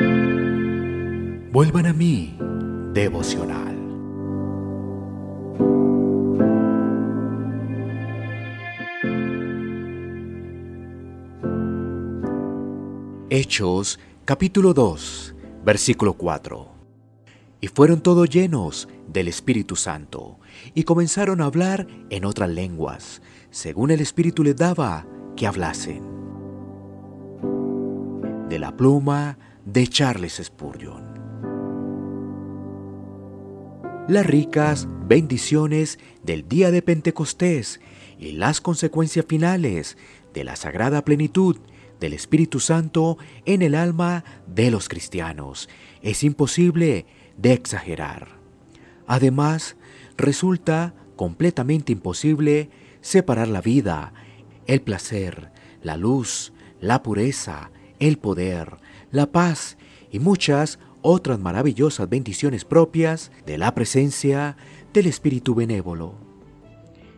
Vuelvan a mí, devocional. Hechos capítulo 2, versículo 4. Y fueron todos llenos del Espíritu Santo, y comenzaron a hablar en otras lenguas, según el Espíritu les daba que hablasen. De la pluma de Charles Spurgeon. Las ricas bendiciones del día de Pentecostés y las consecuencias finales de la sagrada plenitud del Espíritu Santo en el alma de los cristianos es imposible de exagerar. Además, resulta completamente imposible separar la vida, el placer, la luz, la pureza, el poder, la paz y muchas otras maravillosas bendiciones propias de la presencia del Espíritu benévolo.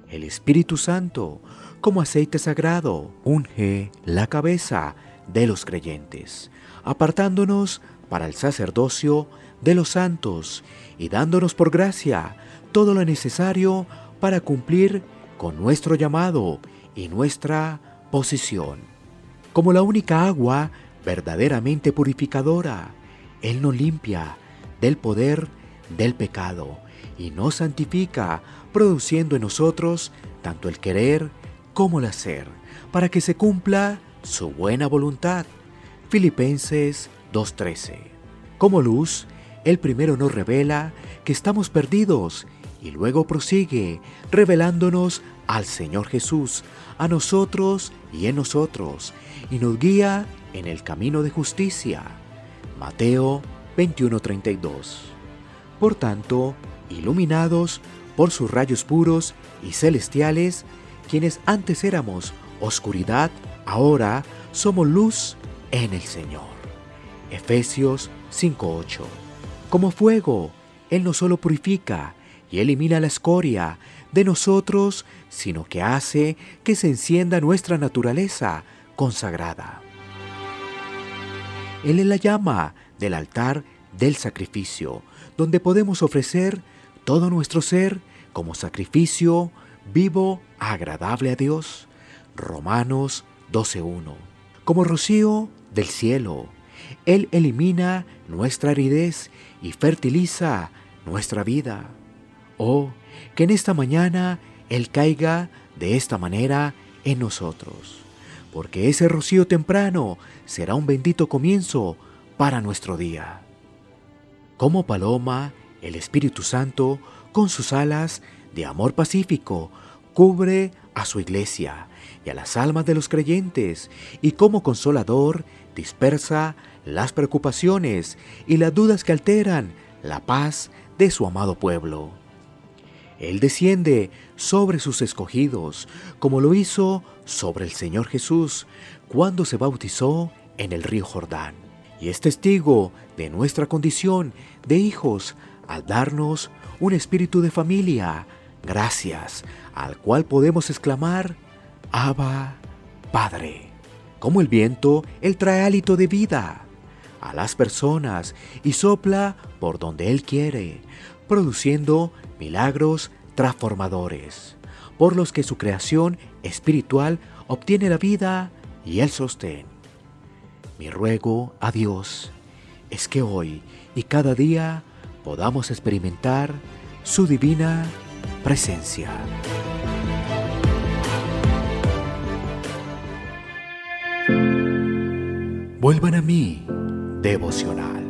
El Espíritu Santo como aceite sagrado, unge la cabeza de los creyentes, apartándonos para el sacerdocio de los santos y dándonos por gracia todo lo necesario para cumplir con nuestro llamado y nuestra posición. Como la única agua verdaderamente purificadora, Él nos limpia del poder del pecado y nos santifica, produciendo en nosotros tanto el querer cómo el hacer para que se cumpla su buena voluntad. Filipenses 2.13. Como luz, el primero nos revela que estamos perdidos y luego prosigue revelándonos al Señor Jesús, a nosotros y en nosotros, y nos guía en el camino de justicia. Mateo 21:32. Por tanto, iluminados por sus rayos puros y celestiales, quienes antes éramos oscuridad, ahora somos luz en el Señor. Efesios 5:8. Como fuego, Él no solo purifica y elimina la escoria de nosotros, sino que hace que se encienda nuestra naturaleza consagrada. Él es la llama del altar del sacrificio, donde podemos ofrecer todo nuestro ser como sacrificio vivo, agradable a Dios. Romanos 12.1. Como rocío del cielo, Él elimina nuestra aridez y fertiliza nuestra vida. Oh, que en esta mañana Él caiga de esta manera en nosotros, porque ese rocío temprano será un bendito comienzo para nuestro día. Como paloma, el Espíritu Santo, con sus alas, de amor pacífico, cubre a su iglesia y a las almas de los creyentes, y como consolador dispersa las preocupaciones y las dudas que alteran la paz de su amado pueblo. Él desciende sobre sus escogidos, como lo hizo sobre el Señor Jesús cuando se bautizó en el río Jordán, y es testigo de nuestra condición de hijos al darnos un espíritu de familia, gracias al cual podemos exclamar, Abba, Padre. Como el viento, Él trae hálito de vida a las personas y sopla por donde Él quiere, produciendo milagros transformadores, por los que su creación espiritual obtiene la vida y el sostén. Mi ruego a Dios es que hoy y cada día podamos experimentar su divina presencia. Vuelvan a mí, devocional.